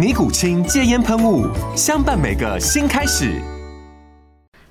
尼古清戒烟喷雾，相伴每个新开始。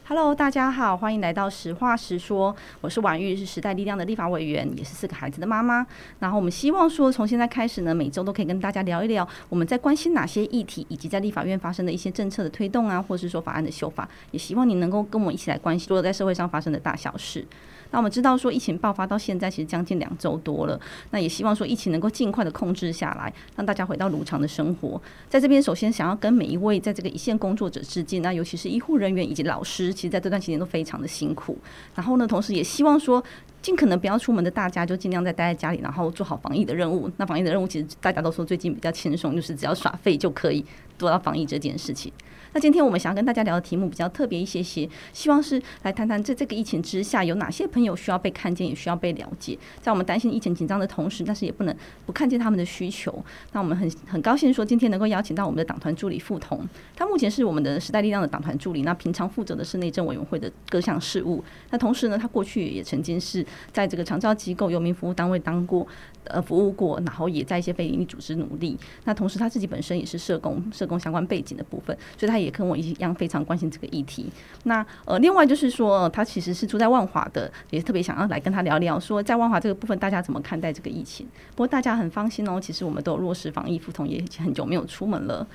Hello，大家好，欢迎来到实话实说。我是婉玉，是时代力量的立法委员，也是四个孩子的妈妈。然后我们希望说，从现在开始呢，每周都可以跟大家聊一聊我们在关心哪些议题，以及在立法院发生的一些政策的推动啊，或是说法案的修法。也希望你能够跟我们一起来关心所有在社会上发生的大小事。那我们知道说，疫情爆发到现在其实将近两周多了，那也希望说疫情能够尽快的控制下来，让大家回到如常的生活。在这边，首先想要跟每一位在这个一线工作者致敬，那尤其是医护人员以及老师，其实在这段期间都非常的辛苦。然后呢，同时也希望说，尽可能不要出门的大家就尽量在待在家里，然后做好防疫的任务。那防疫的任务其实大家都说最近比较轻松，就是只要耍废就可以做到防疫这件事情。那今天我们想要跟大家聊的题目比较特别一些些，希望是来谈谈在这个疫情之下有哪些朋友需要被看见，也需要被了解。在我们担心疫情紧张的同时，但是也不能不看见他们的需求。那我们很很高兴说，今天能够邀请到我们的党团助理傅彤，他目前是我们的时代力量的党团助理，那平常负责的是内政委员会的各项事务。那同时呢，他过去也曾经是在这个长照机构、游民服务单位当过。呃，服务过，然后也在一些非营利组织努力。那同时他自己本身也是社工，社工相关背景的部分，所以他也跟我一样非常关心这个议题。那呃，另外就是说，他其实是住在万华的，也特别想要来跟他聊聊，说在万华这个部分，大家怎么看待这个疫情？不过大家很放心哦，其实我们都有落实防疫，傅彤也已经很久没有出门了。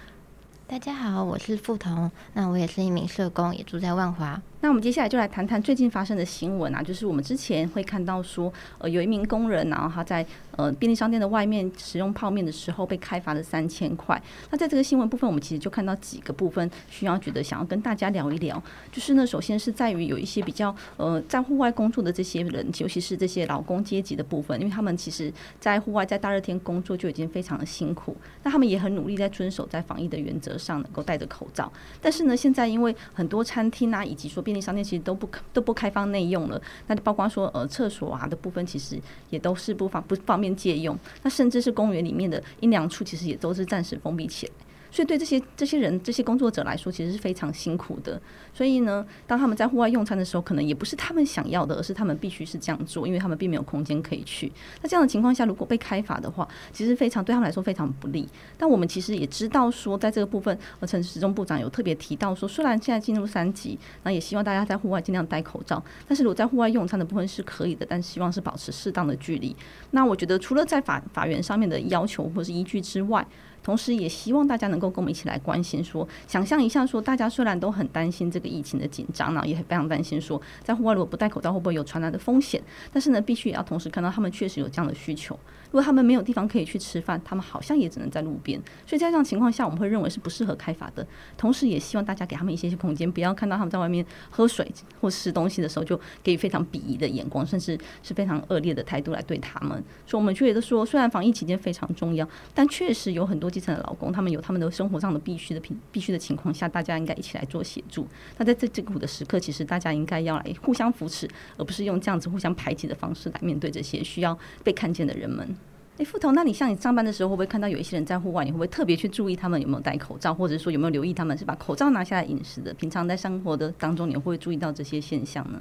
大家好，我是付彤，那我也是一名社工，也住在万华。那我们接下来就来谈谈最近发生的新闻啊，就是我们之前会看到说，呃，有一名工人，然后他在呃便利商店的外面使用泡面的时候被开罚了三千块。那在这个新闻部分，我们其实就看到几个部分需要觉得想要跟大家聊一聊，就是呢，首先是在于有一些比较呃在户外工作的这些人，尤其是这些劳工阶级的部分，因为他们其实在户外在大热天工作就已经非常的辛苦，那他们也很努力在遵守在防疫的原则上，能够戴着口罩。但是呢，现在因为很多餐厅啊，以及说便利商店其实都不都不开放内用了，那就包括说呃厕所啊的部分，其实也都是不方不方便借用，那甚至是公园里面的阴凉处，其实也都是暂时封闭起来。所以对这些这些人这些工作者来说，其实是非常辛苦的。所以呢，当他们在户外用餐的时候，可能也不是他们想要的，而是他们必须是这样做，因为他们并没有空间可以去。那这样的情况下，如果被开罚的话，其实非常对他们来说非常不利。但我们其实也知道说，在这个部分，呃，陈时中部长有特别提到说，虽然现在进入三级，那也希望大家在户外尽量戴口罩，但是如果在户外用餐的部分是可以的，但希望是保持适当的距离。那我觉得，除了在法法源上面的要求或是依据之外，同时，也希望大家能够跟我们一起来关心说，想象一下，说大家虽然都很担心这个疫情的紧张，然后也非常担心说，在户外如果不戴口罩会不会有传染的风险，但是呢，必须也要同时看到他们确实有这样的需求。如果他们没有地方可以去吃饭，他们好像也只能在路边。所以在这样情况下，我们会认为是不适合开发的。同时，也希望大家给他们一些些空间，不要看到他们在外面喝水或吃东西的时候，就给予非常鄙夷的眼光，甚至是非常恶劣的态度来对他们。所以，我们觉得说，虽然防疫期间非常重要，但确实有很多基层的劳工，他们有他们的生活上的必须的必必须的情况下，大家应该一起来做协助。那在这这苦的时刻，其实大家应该要来互相扶持，而不是用这样子互相排挤的方式来面对这些需要被看见的人们。诶，傅彤，那你像你上班的时候，会不会看到有一些人在户外？你会不会特别去注意他们有没有戴口罩，或者说有没有留意他们是把口罩拿下来饮食的？平常在生活的当中，你会不会注意到这些现象呢？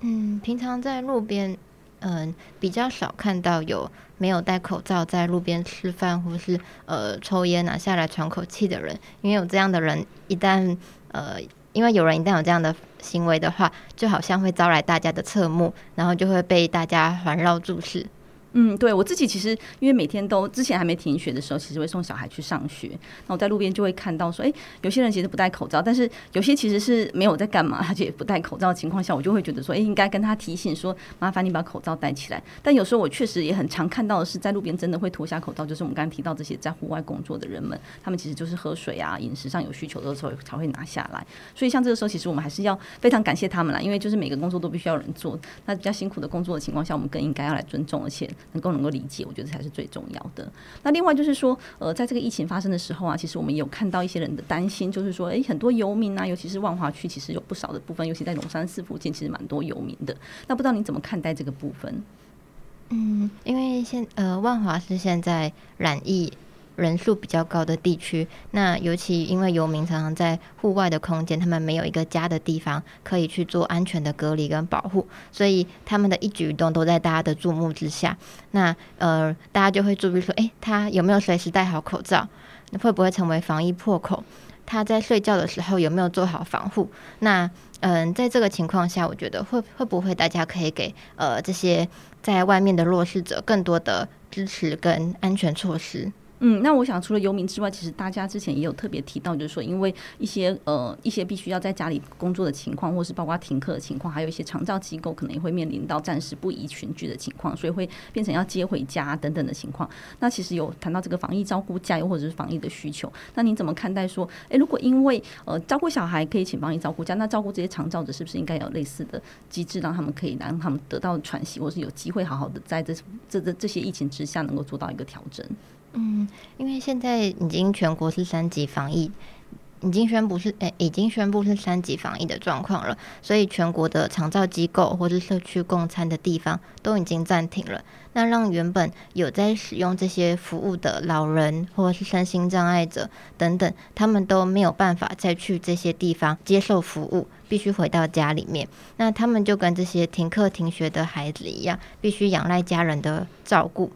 嗯，平常在路边。嗯，比较少看到有没有戴口罩在路边吃饭或是呃抽烟拿下来喘口气的人，因为有这样的人一旦呃，因为有人一旦有这样的行为的话，就好像会招来大家的侧目，然后就会被大家环绕注视。嗯，对我自己其实因为每天都之前还没停学的时候，其实会送小孩去上学。那我在路边就会看到说，哎，有些人其实不戴口罩，但是有些其实是没有在干嘛，而且不戴口罩的情况下，我就会觉得说，哎，应该跟他提醒说，麻烦你把口罩戴起来。但有时候我确实也很常看到的是，在路边真的会脱下口罩，就是我们刚刚提到这些在户外工作的人们，他们其实就是喝水啊、饮食上有需求的时候才会拿下来。所以像这个时候，其实我们还是要非常感谢他们啦，因为就是每个工作都必须要人做，那比较辛苦的工作的情况下，我们更应该要来尊重，而且能够能够理解。我觉得才是最重要的。那另外就是说，呃，在这个疫情发生的时候啊，其实我们有看到一些人的担心，就是说，诶，很多游民啊，尤其是万华区，其实有不少的部分，尤其在龙山寺附近，其实蛮多游民的。那不知道你怎么看待这个部分？嗯，因为现呃，万华是现在染疫。人数比较高的地区，那尤其因为游民常常在户外的空间，他们没有一个家的地方可以去做安全的隔离跟保护，所以他们的一举一动都在大家的注目之下。那呃，大家就会注意说，诶，他有没有随时戴好口罩？会不会成为防疫破口？他在睡觉的时候有没有做好防护？那嗯、在这个情况下，我觉得会会不会大家可以给呃这些在外面的弱势者更多的支持跟安全措施？嗯，那我想除了游民之外，其实大家之前也有特别提到，就是说，因为一些呃一些必须要在家里工作的情况，或是包括停课的情况，还有一些长照机构可能也会面临到暂时不宜群聚的情况，所以会变成要接回家等等的情况。那其实有谈到这个防疫照顾假，又或者是防疫的需求，那您怎么看待说，诶、如果因为呃照顾小孩可以请防疫照顾假，那照顾这些长照者是不是应该有类似的机制，让他们可以让他们得到喘息，或是有机会好好的在这这这这些疫情之下能够做到一个调整？嗯，因为现在已经全国是三级防疫，已经宣布是诶、已经宣布是三级防疫的状况了，所以全国的长照机构或是社区共餐的地方都已经暂停了。那让原本有在使用这些服务的老人或是身心障碍者等等，他们都没有办法再去这些地方接受服务，必须回到家里面。那他们就跟这些停课停学的孩子一样，必须仰赖家人的照顾。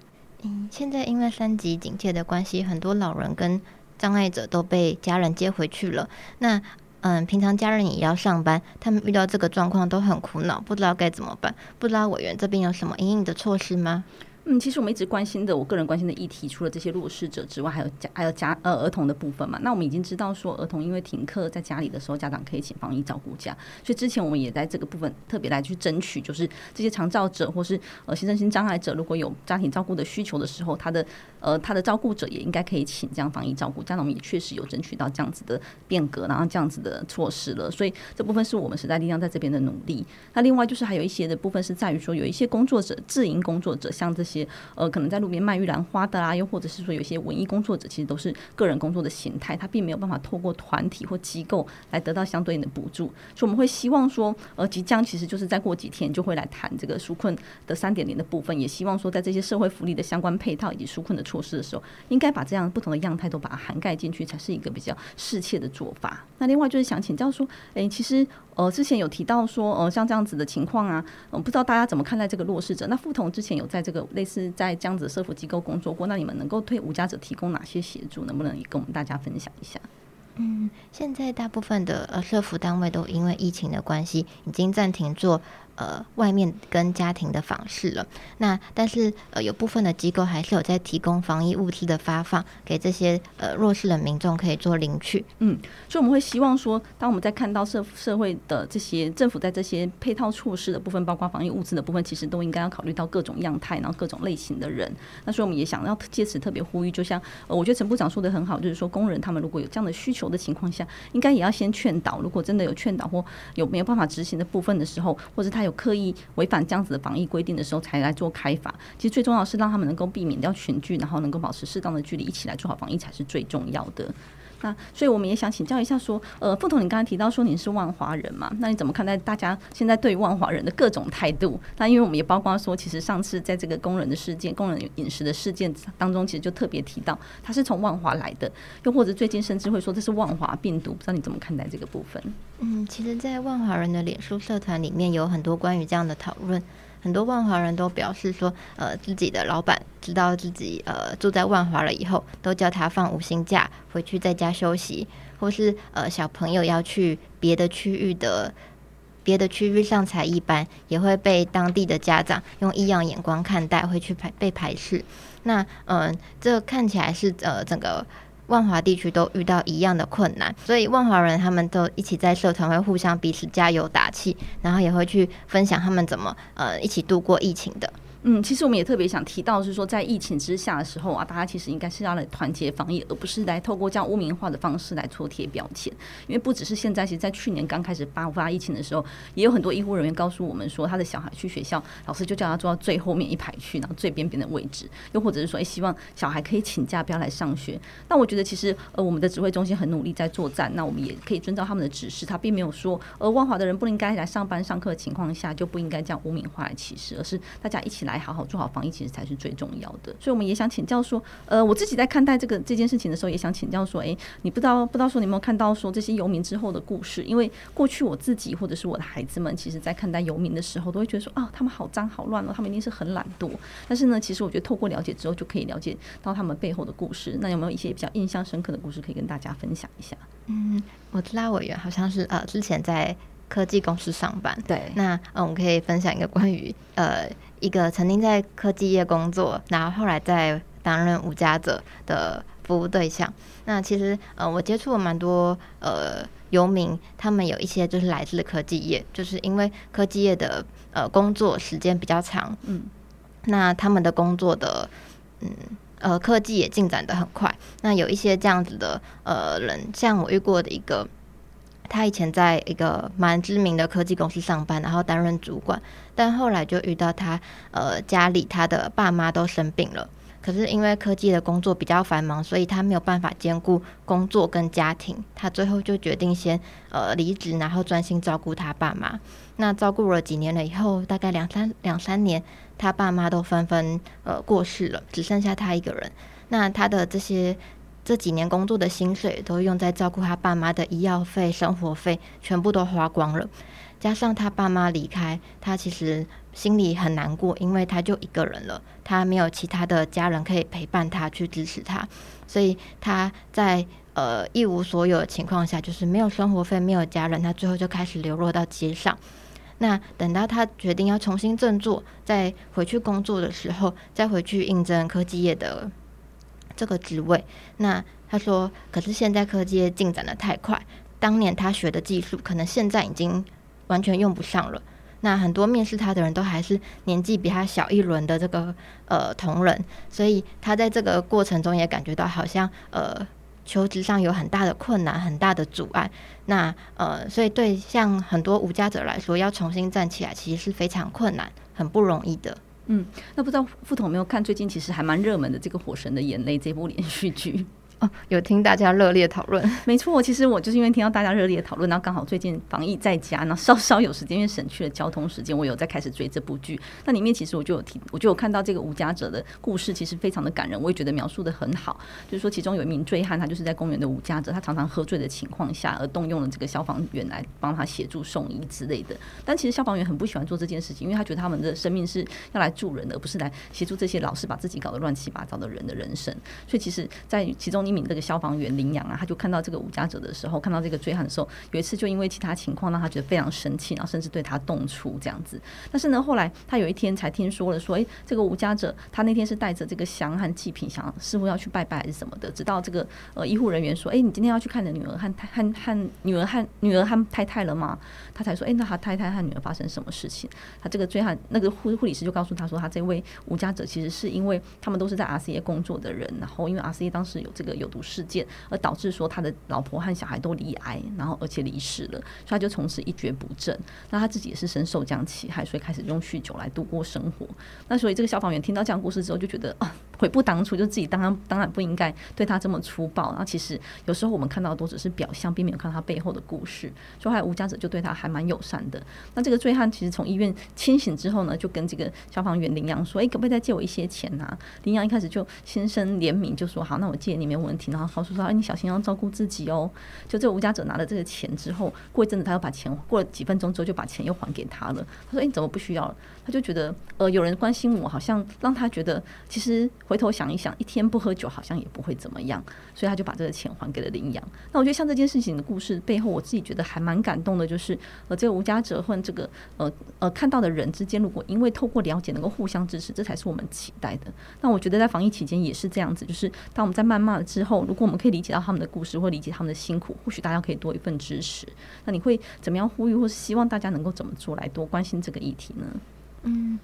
现在因为三级警戒的关系，很多老人跟障碍者都被家人接回去了。那嗯，平常家人也要上班，他们遇到这个状况都很苦恼，不知道该怎么办。不知道委员这边有什么应应的措施吗？嗯，其实我们一直关心的，我个人关心的议题，除了这些弱势者之外，还有家还有家呃儿童的部分嘛。那我们已经知道说，儿童因为停课在家里的时候，家长可以请防疫照顾假，所以之前我们也在这个部分特别来去争取，就是这些长照者或是呃身心障碍者，如果有家庭照顾的需求的时候，他的呃他的照顾者也应该可以请这样防疫照顾假。那我们也确实有争取到这样子的变革，然后这样子的措施了。所以这部分是我们时代力量在这边的努力。那另外就是还有一些的部分是在于说，有一些工作者自营工作者，像这些些呃可能。在路边卖玉兰花的啊，又或者是说有些文艺工作者，其实都是个人工作的形态，他并没有办法透过团体或机构来得到相对应的补助，所以我们会希望说，呃，即将其实就是再过几天就会来谈这个纾困的三点零的部分，也希望说在这些社会福利的相关配套以及纾困的措施的时候，应该把这样不同的样态都把它涵盖进去，才是一个比较适切的做法。那另外就是想请教说，诶，其实。呃，之前有提到说，呃，像这样子的情况啊，嗯、不知道大家怎么看待这个弱势者？那副统之前有在这个类是在这样子社福机构工作过，那你们能够对无家者提供哪些协助？能不能也跟我们大家分享一下？嗯，现在大部分的呃社服单位都因为疫情的关系，已经暂停做。呃，外面跟家庭的访视了。那但是呃，有部分的机构还是有在提供防疫物资的发放，给这些呃弱势的民众可以做领取。嗯，所以我们会希望说，当我们在看到社社会的这些政府在这些配套措施的部分，包括防疫物资的部分，其实都应该要考虑到各种样态，然后各种类型的人。那所以我们也想要借此特别呼吁，就像呃，我觉得陈部长说的很好，就是说工人他们如果有这样的需求的情况下，应该也要先劝导。如果真的有劝导或有没有办法执行的部分的时候，或者他。有刻意违反这样子的防疫规定的时候，才来做开罚。其实最重要是让他们能够避免掉群聚，然后能够保持适当的距离，一起来做好防疫才是最重要的。那所以我们也想请教一下，说，呃，副统，你刚才提到说你是万华人嘛？那你怎么看待大家现在对于万华人的各种态度？那因为我们也包括说，其实上次在这个工人的事件、工人饮食的事件当中，其实就特别提到他是从万华来的，又或者最近甚至会说这是万华病毒，不知道你怎么看待这个部分？嗯，其实，在万华人的脸书社团里面有很多关于这样的讨论。很多万华人都表示说，呃，自己的老板知道自己呃住在万华了以后，都叫他放五星假回去在家休息，或是呃小朋友要去别的区域的别的区域上才艺班，也会被当地的家长用异样眼光看待，会去排被排斥。那嗯，这看起来是呃整个万华地区都遇到一样的困难，所以万华人他们都一起在社团会互相彼此加油打气，然后也会去分享他们怎么呃一起度过疫情的。嗯，其实我们也特别想提到，是说在疫情之下的时候啊，大家其实应该是要来团结防疫，而不是来透过这样污名化的方式来戳贴标签。因为不只是现在，其实，在去年刚开始爆发疫情的时候，也有很多医护人员告诉我们说，他的小孩去学校，老师就叫他坐到最后面一排去，然后最边边的位置，又或者是说，哎，希望小孩可以请假不要来上学。那我觉得，其实呃，我们的指挥中心很努力在作战，那我们也可以遵照他们的指示，他并没有说，呃，万华的人不应该来上班上课的情况下，就不应该这样污名化来歧视，而是大家一起来来好好做好防疫。其实才是最重要的，所以我们也想请教说，呃，我自己在看待这个这件事情的时候，也想请教说，诶，你不知道不知道说你有没有看到说这些游民之后的故事？因为过去我自己或者是我的孩子们，其实在看待游民的时候，都会觉得说，啊，他们好脏好乱哦，他们一定是很懒惰。但是呢，其实我觉得透过了解之后，就可以了解到他们背后的故事。那有没有一些比较印象深刻的故事可以跟大家分享一下？嗯，我知道委员好像是呃之前在科技公司上班，对，那嗯，我可以分享一个关于呃。一个曾经在科技业工作，然后后来在担任无家者的服务对象。那其实呃，我接触了蛮多呃游民，他们有一些就是来自科技业，就是因为科技业的呃工作时间比较长，嗯，那他们的工作的嗯呃科技也进展的很快。那有一些这样子的呃人，像我遇过的一个。他以前在一个蛮知名的科技公司上班，然后担任主管，但后来就遇到他，呃，家里他的爸妈都生病了，可是因为科技的工作比较繁忙，所以他没有办法兼顾工作跟家庭，他最后就决定先呃离职，然后专心照顾他爸妈。那照顾了几年了以后，大概两三两三年，他爸妈都纷纷呃过世了，只剩下他一个人。那他的这些。这几年工作的薪水都用在照顾他爸妈的医药费、生活费，全部都花光了。加上他爸妈离开，他其实心里很难过，因为他就一个人了，他没有其他的家人可以陪伴他、去支持他，所以他在呃一无所有的情况下，就是没有生活费、没有家人，他最后就开始流落到街上。那等到他决定要重新振作，再回去工作的时候，再回去应征科技业的。这个职位，那他说，可是现在科技进展得太快，当年他学的技术，可能现在已经完全用不上了。那很多面试他的人都还是年纪比他小一轮的这个呃同仁，所以他在这个过程中也感觉到好像呃求职上有很大的困难，很大的阻碍。那呃，所以对像很多无家者来说，要重新站起来，其实是非常困难，很不容易的。嗯，那不知道副统有没有看最近其实还蛮热门的这个《火神的眼泪》这部连续剧？哦，有听大家热烈讨论，没错，其实我就是因为听到大家热烈讨论，然后刚好最近防疫在家，然后稍稍有时间，因为省去了交通时间，我有在开始追这部剧。那里面其实我就有提，我就有看到这个无家者的故事，其实非常的感人，我也觉得描述得很好。就是说，其中有一名醉汉，他就是在公园的无家者，他常常喝醉的情况下，而动用了这个消防员来帮他协助送医之类的。但其实消防员很不喜欢做这件事情，因为他觉得他们的生命是要来助人的，而不是来协助这些老是把自己搞得乱七八糟的人的人生。所以，其实，在其中一名这个消防员。领养啊，他就看到这个无家者的时候，看到这个醉汉的时候，有一次就因为其他情况让他觉得非常生气，然后甚至对他动粗这样子。但是呢，后来他有一天才听说了，说，诶，这个无家者他那天是带着这个香和祭品，想似乎要去拜拜还是什么的。直到这个呃医护人员说，诶，你今天要去看你的女儿和太和和女儿和女儿和太太了吗？他才说，诶，那他太太和女儿发生什么事情？他这个醉汉那个护护理师就告诉他说，他这位无家者其实是因为他们都是在 RCA 工作的人，然后因为 RCA 当时有这个有毒事件。而导致说他的老婆和小孩都罹癌，然后而且离世了，所以他就从此一蹶不振。那他自己也是深受这样其害，所以开始用酗酒来度过生活。那所以这个消防员听到这样故事之后，就觉得啊，悔不当初，就自己当然当然不应该对他这么粗暴。然后其实有时候我们看到的都只是表象，并没有看到他背后的故事。所以后来无家者就对他还蛮友善的。那这个醉汉其实从医院清醒之后呢，就跟这个消防员林阳说：“哎，可不可以再借我一些钱啊？”林阳一开始就心生怜悯，就说：“好，那我借你没有问题。”然后告诉说：“哎，你小心要照顾自己哦。”就这个无家者拿了这个钱之后，过一阵子他又把钱过了几分钟之后就把钱又还给他了。他说：“哎，你怎么不需要了？”他就觉得呃有人关心我，好像让他觉得其实回头想一想，一天不喝酒好像也不会怎么样，所以他就把这个钱还给了领养。那我觉得像这件事情的故事背后，我自己觉得还蛮感动的，就是呃，这个无家者或这个呃呃看到的人之间，如果因为透过了解能够互相支持，这才是我们期待的。那我觉得在防疫期间也是这样子，就是当我们在谩骂之之后，如果我们可以理解到他们的故事或理解他们的辛苦，或许大家可以多一份支持。那你会怎么样呼吁，或是希望大家能够怎么做来多关心这个议题呢？嗯。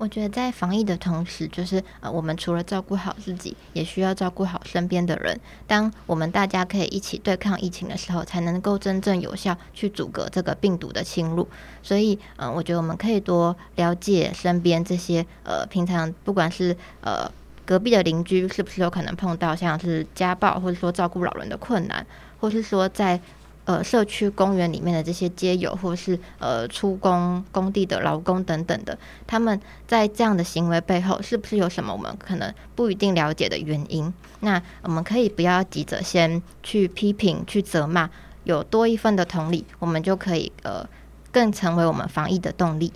我觉得在防疫的同时，就是呃，我们除了照顾好自己，也需要照顾好身边的人。当我们大家可以一起对抗疫情的时候，才能够真正有效去阻隔这个病毒的侵入。所以，嗯、我觉得我们可以多了解身边这些呃，平常不管是呃隔壁的邻居，是不是有可能碰到像是家暴，或者说照顾老人的困难，或是说在。呃，社区公园里面的这些街友，或是呃出工工地的劳工等等的，他们在这样的行为背后，是不是有什么我们可能不一定了解的原因？那我们可以不要急着先去批评、去责骂，有多一份的同理，我们就可以呃更成为我们防疫的动力。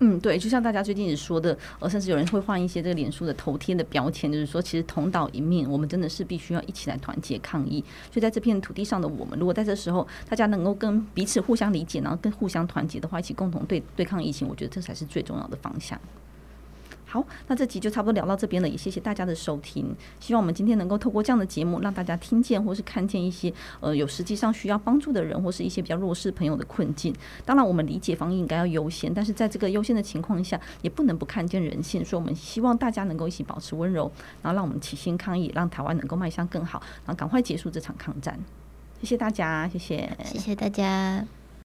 嗯，对，就像大家最近也说的，呃，甚至有人会换一些这个脸书的头贴的标签，就是说，其实同岛一命，我们真的是必须要一起来团结抗疫。所以在这片土地上的我们，如果在这时候大家能够跟彼此互相理解，然后跟互相团结的话，一起共同对对抗疫情，我觉得这才是最重要的方向。好，那这集就差不多聊到这边了，也谢谢大家的收听。希望我们今天能够透过这样的节目，让大家听见或是看见一些呃有实际上需要帮助的人，或是一些比较弱势朋友的困境。当然，我们理解防疫应该要优先，但是在这个优先的情况下，也不能不看见人性。所以，我们希望大家能够一起保持温柔，然后让我们齐心抗疫，让台湾能够迈向更好，然后赶快结束这场抗战。谢谢大家，谢谢，谢谢大家。